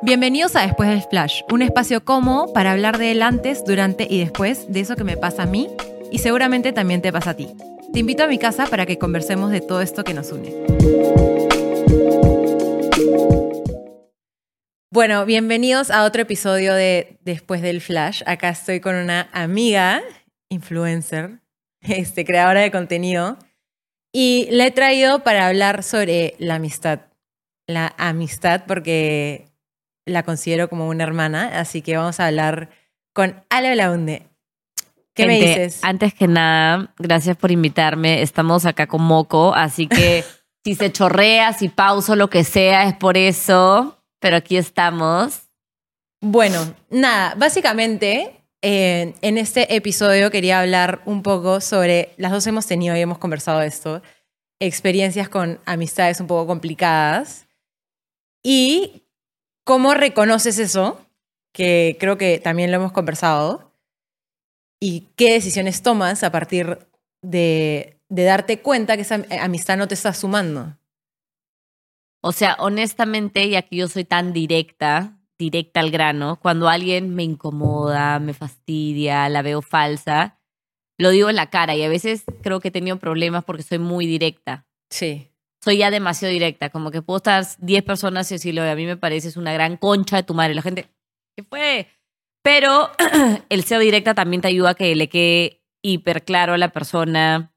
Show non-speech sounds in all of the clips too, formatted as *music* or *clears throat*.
Bienvenidos a Después del Flash, un espacio cómodo para hablar del antes, durante y después de eso que me pasa a mí y seguramente también te pasa a ti. Te invito a mi casa para que conversemos de todo esto que nos une. Bueno, bienvenidos a otro episodio de Después del Flash. Acá estoy con una amiga, influencer, este, creadora de contenido, y la he traído para hablar sobre la amistad. La amistad, porque la considero como una hermana, así que vamos a hablar con Ale Launde. ¿Qué me dices? Antes que nada, gracias por invitarme. Estamos acá con Moco, así que *laughs* si se chorrea, si pauso, lo que sea, es por eso. Pero aquí estamos. Bueno, nada, básicamente eh, en este episodio quería hablar un poco sobre, las dos hemos tenido y hemos conversado esto, experiencias con amistades un poco complicadas y cómo reconoces eso, que creo que también lo hemos conversado, y qué decisiones tomas a partir de, de darte cuenta que esa amistad no te está sumando. O sea, honestamente, y aquí yo soy tan directa, directa al grano, cuando alguien me incomoda, me fastidia, la veo falsa, lo digo en la cara y a veces creo que he tenido problemas porque soy muy directa. Sí. Soy ya demasiado directa, como que puedo estar 10 personas y decirle, "Oye, a mí me pareces una gran concha de tu madre. La gente, ¿qué fue? Pero *clears throat* el ser directa también te ayuda a que le quede hiper claro a la persona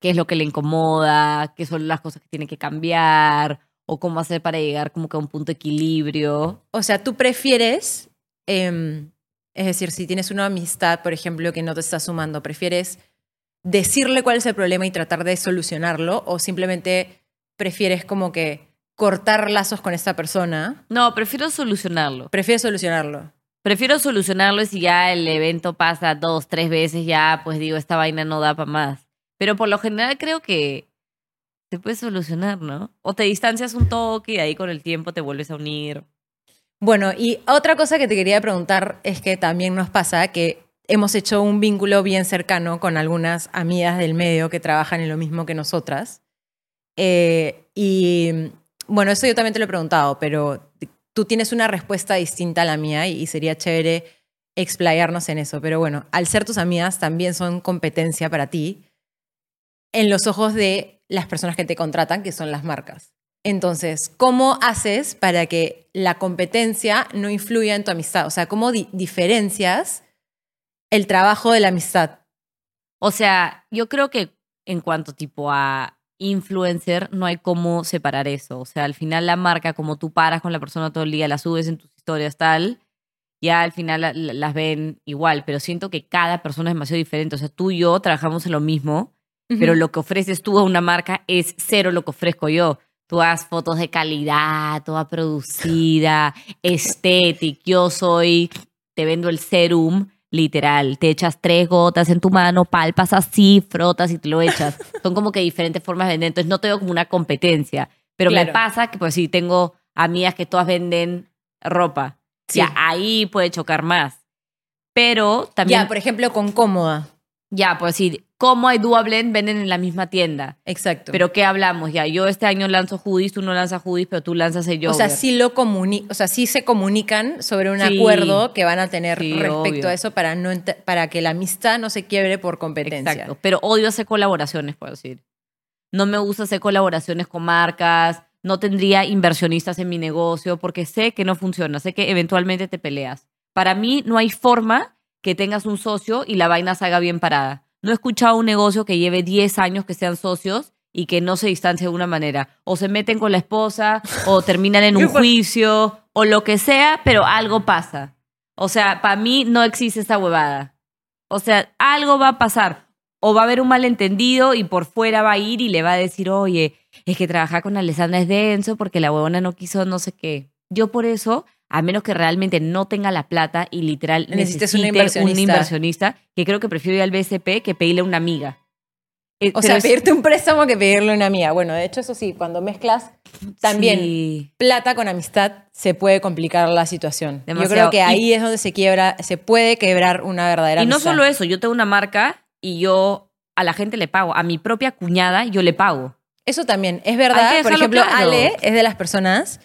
qué es lo que le incomoda, qué son las cosas que tiene que cambiar o cómo hacer para llegar como que a un punto de equilibrio. O sea, tú prefieres, em, es decir, si tienes una amistad, por ejemplo, que no te está sumando, prefieres decirle cuál es el problema y tratar de solucionarlo o simplemente prefieres como que cortar lazos con esta persona, No, prefiero solucionarlo. prefieres solucionarlo. Prefiero solucionarlo y si ya el evento pasa dos, tres veces, ya pues digo, esta vaina no da para más. Pero por lo general creo que se puede solucionar, ¿no? O te distancias un toque y ahí con el tiempo te vuelves a unir. Bueno, y otra cosa que te quería preguntar es que también nos pasa que hemos hecho un vínculo bien cercano con algunas amigas del medio que trabajan en lo mismo que nosotras. Eh, y bueno, eso yo también te lo he preguntado, pero tú tienes una respuesta distinta a la mía y, sería chévere explayarnos en eso. Pero bueno, al ser tus amigas también son competencia para ti en los ojos de las personas que te contratan, que son las marcas. Entonces, ¿cómo haces para que la competencia no influya en tu amistad? O sea, ¿cómo di- diferencias el trabajo de la amistad? O sea, yo creo que en cuanto tipo a influencer, no hay cómo separar eso. O sea, al final la marca, como tú paras con la persona todo el día, la subes en tus historias, tal, ya al final la- la- las ven igual, pero siento que cada persona es demasiado diferente. O sea, tú y yo trabajamos en lo mismo, pero lo que ofreces tú a una marca es cero lo que ofrezco yo. Tú haces fotos de calidad, toda producida, estética. Yo soy, te vendo el serum, literal. Te echas tres gotas en tu mano, palpas así, frotas y te lo echas. *laughs* Son como que diferentes formas de vender. Entonces no te veo como una competencia. Pero me pasa que, pues sí, tengo amigas que todas venden ropa. Sí. Ya ahí puede chocar más. Pero también, Ya, por ejemplo, con cómoda. Ya, pues sí, como hay Dual Blend, venden en la misma tienda. Exacto. Pero ¿qué hablamos? Ya, yo este año lanzo hoodies, tú no lanzas hoodies, pero tú lanzas el o yogurt. sea, sí lo comuni o sea, sí se comunican sobre un Sí. acuerdo que van a tener Sí, respecto obvio. a eso para no para que la amistad no se quiebre por competencia. Exacto. Pero odio hacer colaboraciones, puedo decir. No me gusta hacer colaboraciones con marcas. No tendría inversionistas en mi negocio porque sé que no funciona. Sé que eventualmente te peleas. Para mí no hay forma que tengas un socio y la vaina salga bien parada. No he escuchado un negocio que lleve 10 años que sean socios y que no se distancie de una manera. O se meten con la esposa, o *laughs* terminan en un juicio, o lo que sea, pero algo pasa. O sea, para mí no existe esa huevada. O sea, algo va a pasar. O va a haber un malentendido y por fuera va a ir y le va a decir, oye, es que trabajar con Alessandra es denso porque la huevona no quiso no sé qué. Yo por eso, a menos que realmente no tenga la plata y literal Necesites necesite inversionista. un inversionista, que creo que prefiero ir al BCP que pedirle a una amiga. Eh, O sea, es- pedirte un préstamo que pedirle a una amiga. Bueno, de hecho, eso sí, cuando mezclas también Sí. plata con amistad, se puede complicar la situación. Yo creo que ahí es donde se quiebra, se puede quebrar una verdadera Y no amistad. solo eso, yo tengo una marca y yo a la gente le pago. A mi propia cuñada yo le pago. Eso también, es verdad. Por ejemplo, claro. Ale es de las personas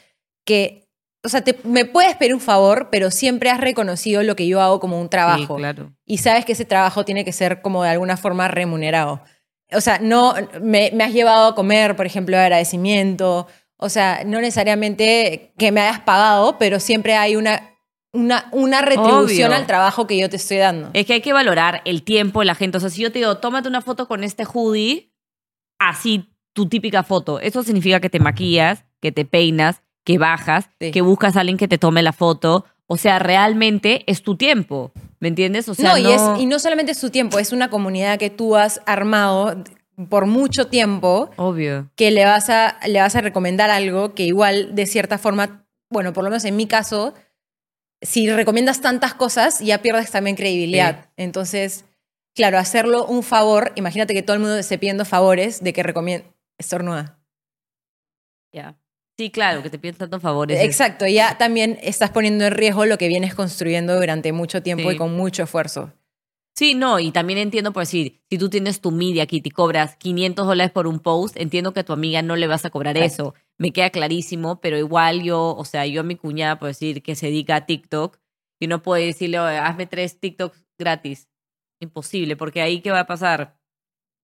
que o sea, te- me puedes pedir un favor, pero siempre has reconocido lo que yo hago como un trabajo. Sí, claro. Y sabes que ese trabajo tiene que ser como de alguna forma remunerado. O sea, no me, me has llevado a comer, por ejemplo, de agradecimiento. O sea, no necesariamente que me hayas pagado, pero siempre hay una, una, una retribución Obvio. al trabajo que yo te estoy dando. Es que hay que valorar el tiempo de la gente. O sea, si yo te digo, tómate una foto con este hoodie, así tu típica foto. Eso significa que te maquillas, que te peinas, que bajas, Sí. que buscas a alguien que te tome la foto. O sea, realmente es tu tiempo. ¿Me entiendes? O sea, no, y, no, es, y no solamente es su tiempo, es una comunidad que tú has armado por mucho tiempo Obvio. que le vas a, le vas a recomendar algo que igual de cierta forma, bueno, por lo menos en mi caso, si recomiendas tantas cosas, ya pierdes también credibilidad. Entonces, claro, hacerlo un favor, imagínate que todo el mundo esté pidiendo favores de que recomienda, estornuda. Ya. Sí, claro, que te piden tantos favores. Exacto, ya también estás poniendo en riesgo lo que vienes construyendo durante mucho tiempo Sí. y con mucho esfuerzo. Sí, no, y también entiendo por decir, si tú tienes tu media kit y cobras 500 dólares por un post, entiendo que a tu amiga no le vas a cobrar Exacto. eso. Me queda clarísimo, pero igual yo, o sea, yo a mi cuñada, por decir, que se dedica a TikTok, y no puedo decirle, "Oye, hazme tres TikToks gratis. Imposible, porque ahí, ¿qué va a pasar?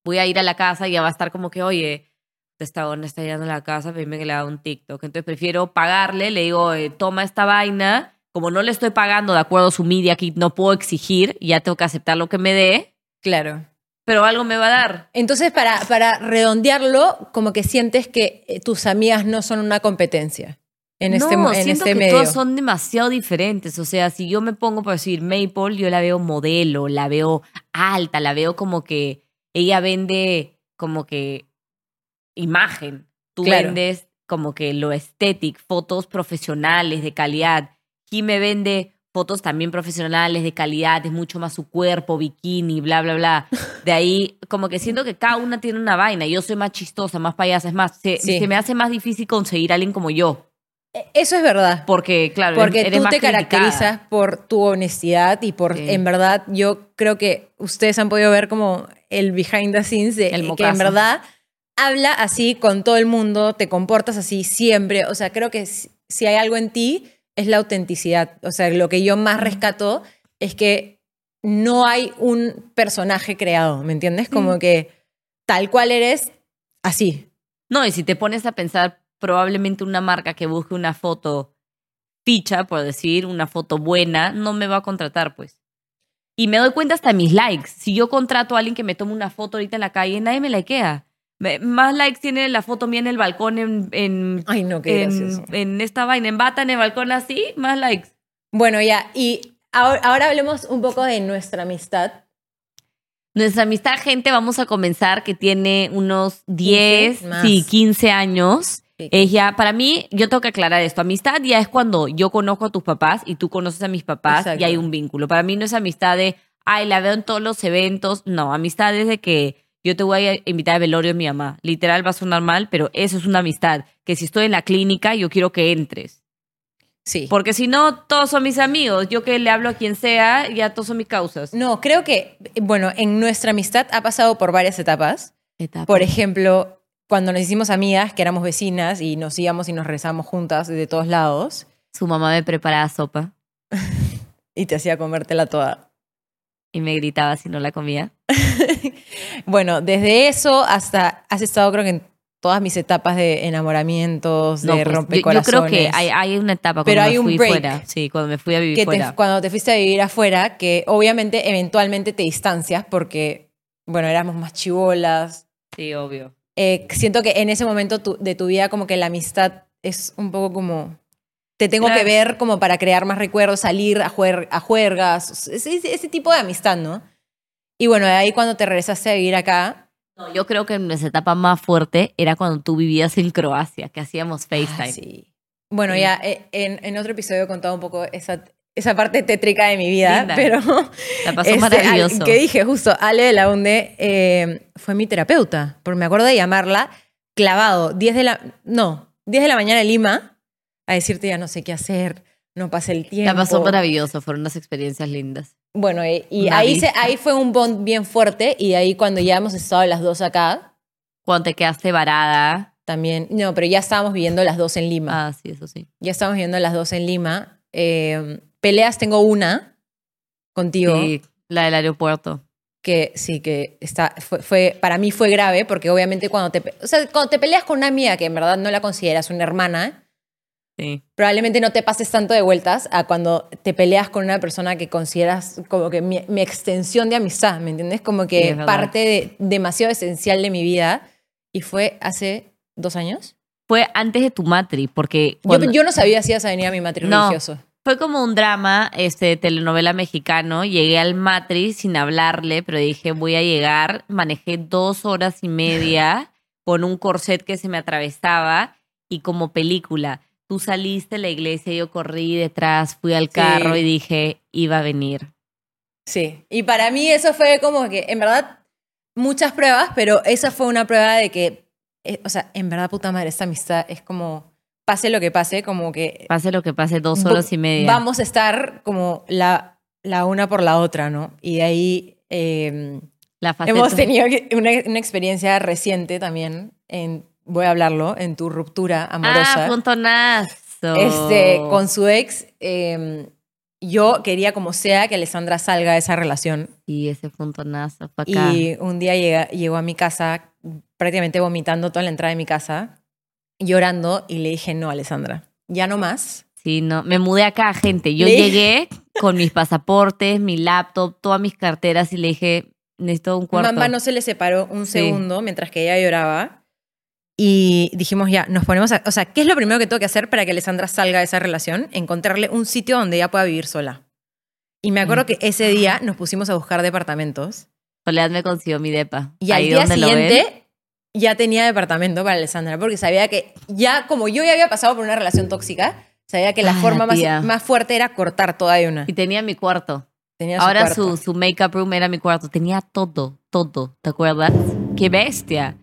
Voy a ir a la casa y ya va a estar como que, oye, esta onda está llegando a la casa, dime que le haga un TikTok. Entonces prefiero pagarle, le digo, eh, toma esta vaina. Como no le estoy pagando de acuerdo a su media kit, no puedo exigir, ya tengo que aceptar lo que me dé, Claro. pero algo me va a dar. Entonces, para, para redondearlo, como que sientes que eh, tus amigas no son una competencia en este, no, mo- en siento este que medio. todas son demasiado diferentes. O sea, si yo me pongo por decir Maple, yo la veo modelo, la veo alta, la veo como que ella vende como que imagen. Tú Claro. vendes como que lo estético, fotos profesionales de calidad. me vende fotos también profesionales de calidad, es mucho más su cuerpo, bikini, bla, bla, bla. De ahí, como que siento que cada una tiene una vaina. Yo soy más chistosa, más payasa, es más, se, Sí. se me hace más difícil conseguir a alguien como yo. Eh, Eso es verdad. Porque, claro, Porque eres tú más te criticada. caracterizas por tu honestidad y por, Sí. en verdad, yo creo que ustedes han podido ver como el behind the scenes de El que en verdad habla así con todo el mundo, te comportas así siempre. O sea, creo que si, hay algo en ti es la autenticidad. O sea, lo que yo más rescato es que no hay un personaje creado, ¿me entiendes? Como que tal cual eres, así. No, y si te pones a pensar, probablemente una marca que busque una foto ficha, por decir, una foto buena, no me va a contratar, pues. Y me doy cuenta hasta mis likes. Si yo contrato a alguien que me tome una foto ahorita en la calle, nadie me likea. Más likes tiene la foto mía en el balcón, en, en, Ay, no, qué en, en esta vaina, en bata, en el balcón así, más likes. Bueno, ya, y ahora, ahora hablemos un poco de nuestra amistad. Nuestra amistad, gente, vamos a comenzar que tiene unos 10, más. sí, 15 años. Sí. Ella, para mí, yo tengo que aclarar esto. Amistad ya es cuando yo conozco a tus papás y tú conoces a mis papás Exacto. y hay un vínculo. Para mí no es amistad de, ay, la veo en todos los eventos. No, amistad es de que yo te voy a invitar a velorio de mi mamá. Literal va a sonar mal, pero eso es una amistad. Que si estoy en la clínica, yo quiero que entres. Sí. Porque si no, todos son mis amigos. Yo que le hablo a quien sea, ya todos son mis causas. No, creo que, bueno, en nuestra amistad ha pasado por varias etapas. Por ejemplo, cuando nos hicimos amigas, que éramos vecinas y nos íbamos y nos rezamos juntas de todos lados, Su mamá me preparaba sopa *laughs* y te hacía comértela toda. y me gritaba si no la comía. *laughs* Bueno, desde eso hasta has estado, creo que en todas mis etapas de enamoramientos, de pues, yo, yo rompecorazones. creo que hay, hay una etapa cuando Pero hay me un fui break. fuera. Sí, cuando me fui a vivir que te- fuera. cuando te fuiste a vivir afuera, que obviamente eventualmente te distancias porque, bueno, éramos más chivolas. Sí, obvio. Eh, siento que en ese momento tu- de tu vida como que la amistad es un poco como... Te tengo Claro. que ver como para crear más recuerdos, salir a, juer- a juergas, ese tipo de amistad, ¿no? Y bueno, de ahí cuando te regresaste a vivir acá, No, yo creo que nuestra etapa más fuerte era cuando tú vivías en Croacia, que hacíamos FaceTime. Ah, sí. Bueno, Sí. ya eh, en, en otro episodio he contado un poco esa, esa parte tétrica de mi vida, Linda. pero... La pasó Este, maravilloso. que dije justo, Ale de la UNDE eh, fue mi terapeuta, porque me acuerdo de llamarla clavado, 10 de la, no, 10 de la mañana en Lima, a decirte ya no sé qué hacer, no pase el tiempo. La pasó maravilloso, fueron unas experiencias lindas. Bueno, eh, y ahí, se, ahí fue un bond bien fuerte y de ahí cuando ya hemos estado las dos acá, Cuando te quedaste varada también. No, pero ya estábamos viviendo las dos en Lima. Ah, sí, eso sí. Ya estábamos viviendo las dos en Lima. Eh, peleas tengo una contigo. Sí, la del aeropuerto. que sí, que está, fue, fue- para mí fue grave, porque obviamente cuando te, o sea, cuando te peleas con una amiga que en verdad no la consideras una hermana, Sí. probablemente no te pases tanto de vueltas a cuando te peleas con una persona que consideras como que mi, mi extensión de amistad, ¿me entiendes? Como Sí, que verdad. parte de, demasiado esencial de mi vida y fue hace dos años. Fue antes de tu matri, porque Yo, cuando- yo no sabía si ibas a venir a mi matrimonio No. religioso. fue como un drama, este, telenovela mexicano. Llegué al matri sin hablarle, pero dije, voy a llegar. Manejé dos horas y media *laughs* con un corset que se me atravesaba y como película. Tú saliste de la iglesia, yo corrí detrás, fui al Sí. carro y dije, iba a venir. Sí, y para mí eso fue como que, en verdad, muchas pruebas, pero esa fue una prueba de que, eh, o sea, en verdad, puta madre, esta amistad es como, pase lo que pase, como que Pase lo que pase, dos horas y media. vamos a estar como la, la una por la otra, ¿no? Y de ahí eh, La hemos tenido una experiencia reciente también, en, voy a hablarlo, en tu ruptura amorosa. Ah, puntonazo. este, con su ex, eh, yo quería como sea que Alessandra salga de esa relación. Y ese puntonazo fue acá. Y un día llega- llegó a mi casa prácticamente vomitando toda la entrada de mi casa, llorando, y le dije, no, Alessandra, ya no más. Sí, no, me mudé acá, gente. Yo Le- llegué con mis pasaportes, mi laptop, todas mis carteras y le dije, necesito un cuarto. Mamá no se le separó un Sí. segundo mientras que ella lloraba. Y dijimos, ya, nos ponemos a... O sea, ¿qué es lo primero que tengo que hacer para que Alessandra salga de esa relación? Encontrarle un sitio donde ella pueda vivir sola. Y me acuerdo Mm. que ese día nos pusimos a buscar departamentos. Soledad me consiguió mi depa. Y al día siguiente ya tenía departamento para Alessandra, porque sabía que ya, como yo ya había pasado por una relación tóxica, sabía que la Ah, forma más, más fuerte era cortar toda de una. Y tenía mi cuarto. Tenía Ahora cuarto. su, su make-up room era mi cuarto. Tenía todo, todo. ¿Te acuerdas? ¡Qué bestia!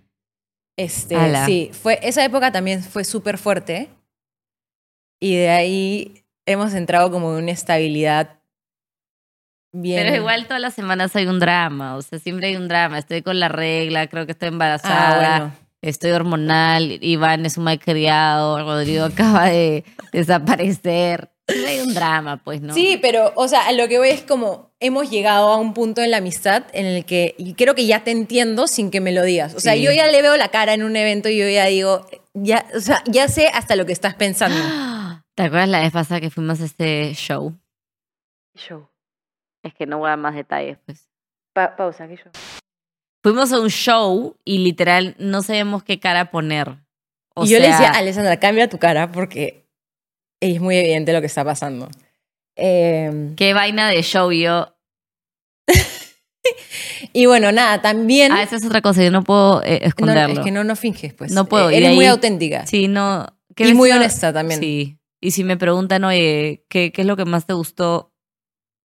Este, Ala. sí, fue, esa época también fue súper fuerte. Y de ahí hemos entrado como en una estabilidad bien. Pero igual todas las semanas hay un drama. O sea, siempre hay un drama. Estoy con la regla, creo que estoy embarazada. Ah, bueno. Estoy hormonal, Iván es un malcriado, Rodrigo *laughs* acaba de desaparecer. Hay un drama, pues, ¿no? Sí, pero, o sea, a lo que voy es como hemos llegado a un punto en la amistad en el que y creo que ya te entiendo sin que me lo digas. O sea, Sí. yo ya le veo la cara en un evento y yo ya digo, ya, o sea, ya sé hasta lo que estás pensando. *gasps* ¿Te acuerdas la vez pasada que fuimos a este show? Show. Es que no voy a dar más detalles, pues. pausa, que yo. Fuimos a un show y literal no sabíamos qué cara poner. O y yo le decía, Alessandra, cambia tu cara porque es muy evidente lo que está pasando. Eh, qué vaina de show yo. *laughs* y bueno, nada, también... Ah, esa es otra cosa, yo no puedo eh, no, esconderlo. es que no, no finges, pues. No puedo, Eh, Eres muy auténtica. Sí, no. ¿qué Y muy honesta también. Sí. Y si me preguntan, oye, ¿qué, ¿qué es lo que más te gustó?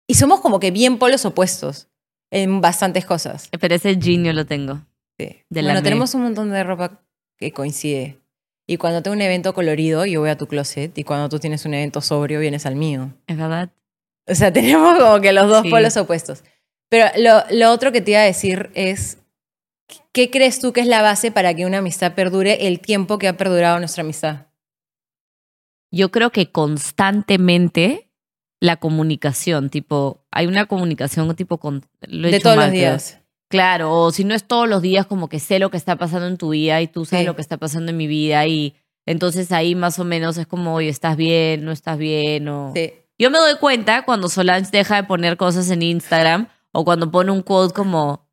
Y somos como que bien polos opuestos en bastantes cosas. Pero ese jean yo lo tengo. Sí. De bueno, tenemos un montón de ropa que coincide. Y cuando tengo un evento colorido, yo voy a tu closet. Y cuando tú tienes un evento sobrio, vienes al mío. ¿Es verdad? O sea, *laughs* tenemos como que los dos Sí. polos opuestos. Pero lo, lo otro que te iba a decir es, ¿qué crees tú que es la base para que una amistad perdure el tiempo que ha perdurado nuestra amistad? Yo creo que constantemente la comunicación, tipo, hay una comunicación tipo con... lo he de todos mal, los creo. Claro, o si no es todos los días como que sé lo que está pasando en tu vida y tú sabes Sí. lo que está pasando en mi vida y entonces ahí más o menos es como, oye, ¿estás bien? ¿No estás bien? O... Sí. Yo me doy cuenta cuando Solange deja de poner cosas en Instagram o cuando pone un quote como,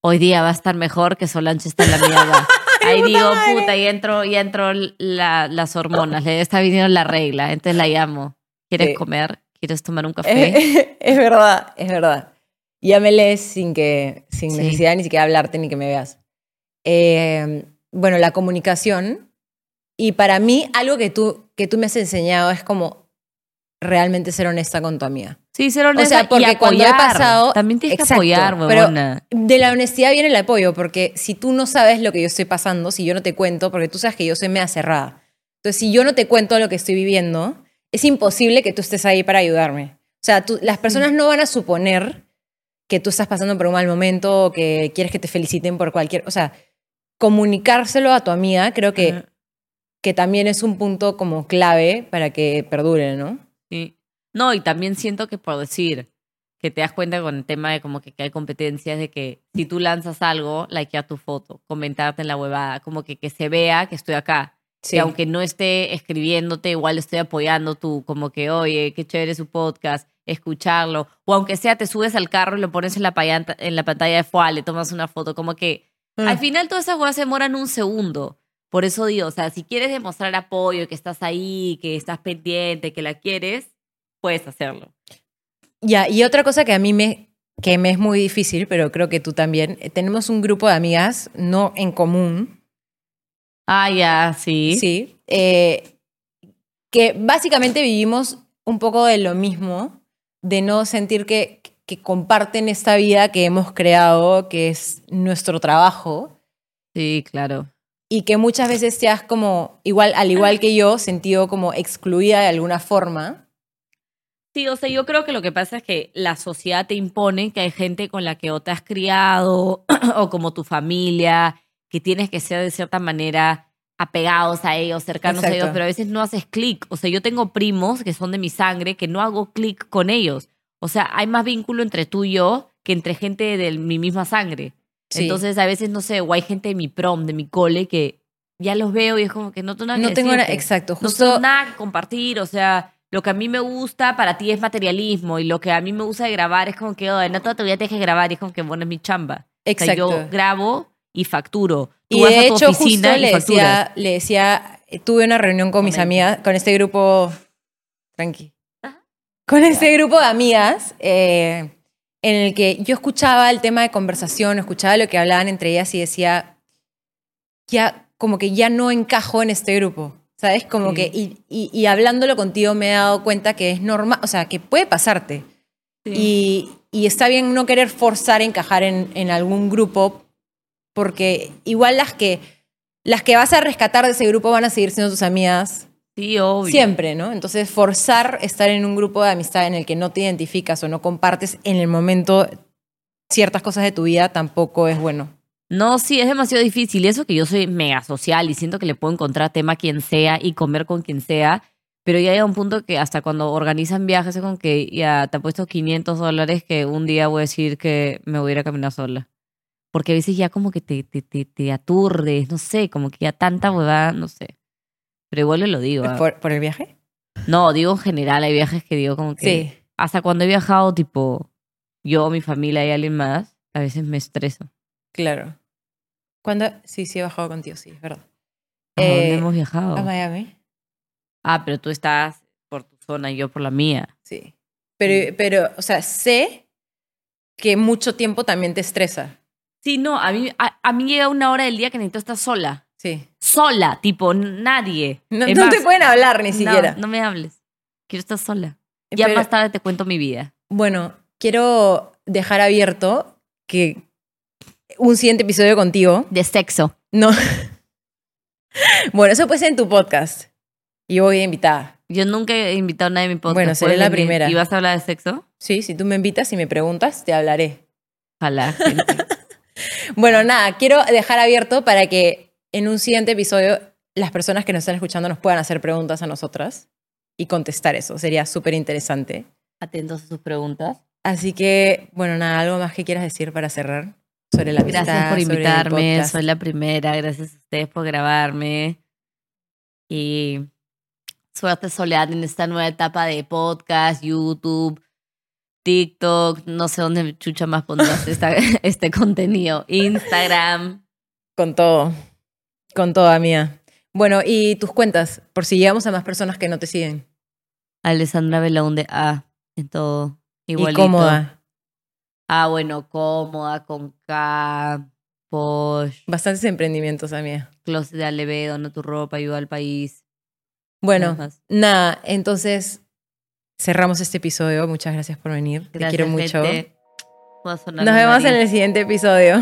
hoy día va a estar mejor que Solange está en la mierda. *laughs* Ahí digo, puta, ya entró, ya entró la- las hormonas, le está viniendo la regla, entonces la llamo. ¿Quieres Sí. comer? ¿Quieres tomar un café? es *laughs* verdad, es verdad. Ya me lees sin que, sin Sí. necesidad ni siquiera hablarte ni que me veas. Eh, bueno, la comunicación. Y para mí, algo que tú, que tú me has enseñado es como realmente ser honesta con tu amiga. Sí, ser honesta sea, porque y cuando he apoyar. pasado- También tienes que Exacto, apoyar, pero- huevona. De la honestidad viene el apoyo, porque si tú no sabes lo que yo estoy pasando, si yo no te cuento, porque tú sabes que yo soy media cerrada. Entonces, si yo no te cuento lo que estoy viviendo, es imposible que tú estés ahí para ayudarme. O sea, tú- las personas no van a suponer que tú estás pasando por un mal momento o que quieres que te feliciten por cualquier... O sea, comunicárselo a tu amiga, creo que, que también es un punto como clave para que perdure, ¿no? Sí. No, y también siento que por decir que te das cuenta con el tema de como que, que hay competencias de que si tú lanzas algo, likear tu foto, comentarte en la huevada, como que, que se vea que estoy acá. Sí. Que aunque no esté escribiéndote, igual estoy apoyando tú, como que, oye, qué chévere su podcast, escucharlo. O aunque sea, te subes al carro y lo pones en la, payanta- en la pantalla de FUA, le tomas una foto, como que Mm. al final todas esas cosas se demoran un segundo. Por eso digo, o sea, si quieres demostrar apoyo, que estás ahí, que estás pendiente, que la quieres, puedes hacerlo. Ya, y otra cosa que a mí me, que me es muy difícil, pero creo que tú también, eh, tenemos un grupo de amigas, no en común, Ah, ya, sí. sí, eh, que básicamente vivimos un poco de lo mismo, de no sentir que, que comparten esta vida que hemos creado, que es nuestro trabajo, Sí, claro. y que muchas veces te has como, igual, al igual que yo, sentido como excluida de alguna forma. Sí, o sea, yo creo que lo que pasa es que la sociedad te impone que hay gente con la que o te has criado *clears throat* o como tu familia, que tienes que ser de cierta manera apegados a ellos, cercanos a Exacto. ellos, pero a veces no haces clic. O sea, yo tengo primos que son de mi sangre que no hago clic con ellos. O sea, hay más vínculo entre tú y yo que entre gente de mi misma sangre. Sí. Entonces, a veces, no sé, o hay gente de mi prom, de mi cole, que ya los veo y es como que no tengo nada no que tengo exacto, No justo... tengo nada que compartir, o sea, lo que a mí me gusta para ti es materialismo y lo que a mí me gusta de grabar es como que, oh, no toda tu vida tienes que grabar y es como que, bueno, es mi chamba. Exacto. O sea, yo grabo y facturo. Tú Y vas de a tu hecho, oficina justo y le decía, le decía, eh, tuve una reunión con mis amigas, con este grupo, tranqui, Ajá. con este grupo de amigas, eh, en el que yo escuchaba el tema de conversación, escuchaba lo que hablaban entre ellas y decía, ya, como que ya no encajo en este grupo, ¿sabes? Como Sí. que, y, y, y hablándolo contigo me he dado cuenta que es normal, o sea, que puede pasarte. Sí. Y, y está bien no querer forzar encajar en, en algún grupo, porque igual las que, las que vas a rescatar de ese grupo van a seguir siendo tus amigas Sí, obvio. siempre, ¿no? Entonces, forzar estar en un grupo de amistad en el que no te identificas o no compartes en el momento ciertas cosas de tu vida tampoco es bueno. No, sí, es demasiado difícil. Y eso que yo soy mega social y siento que le puedo encontrar tema a quien sea y comer con quien sea. Pero ya llega un punto que hasta cuando organizan viajes es como que ya te ha puesto 500 dólares que un día voy a decir que me voy a ir a caminar sola. Porque a veces ya como que te, te, te, te aturdes, no sé, como que ya tanta huevada, no sé. Pero igual lo digo. ¿ah? ¿Por, por el viaje? No, digo en general, hay viajes que digo como que... Sí. Hasta cuando he viajado, tipo, yo, mi familia y alguien más, a veces me estreso. Claro. ¿Cuándo? Sí, sí, he bajado contigo, sí, es verdad. ¿A dónde Eh, hemos viajado? A Miami. Ah, pero tú estás por tu zona y yo por la mía. Sí. Pero, pero, o sea, sé que mucho tiempo también te estresa. Sí, no, a mí, a, a mí llega una hora del día que necesito estar sola. Sí. Sola, tipo, nadie. No, no más, te pueden hablar ni no, siquiera. No, me hables. Quiero estar sola. Ya Pero- más tarde te cuento mi vida. Bueno, quiero dejar abierto que un siguiente episodio contigo. De sexo. No. *laughs* bueno, eso puede ser en tu podcast. Y voy de invitada. Yo nunca he invitado a nadie a mi podcast. Bueno, seré ¿Puedes la venir? primera. ¿Y vas a hablar de sexo? Sí, si tú me invitas y me preguntas, te hablaré. Ojalá. gente. *laughs* Bueno, nada, quiero dejar abierto para que en un siguiente episodio las personas que nos están escuchando nos puedan hacer preguntas a nosotras y contestar eso. Sería súper interesante. Atentos a sus preguntas. Así que, bueno, nada, algo más que quieras decir para cerrar sobre la amistad, Gracias por invitarme, soy la primera, gracias a ustedes por grabarme. Y suerte Soledad en esta nueva etapa de podcast, YouTube, TikTok, no sé dónde chucha más pondrás esta- *laughs* este contenido, Instagram. Con todo, con toda mía. Bueno, y tus cuentas, por si llegamos a más personas que no te siguen. Alessandra Belaunde A, en todo. Igualito. Y cómoda. Ah, bueno, cómoda, con K, Posh, Bastantes emprendimientos, amiga. Closet de Alevedo, No Tu Ropa, Ayuda al País. Bueno, nada, entonces cerramos este episodio. Muchas gracias por venir. Te quiero mucho. Nos vemos en el siguiente episodio.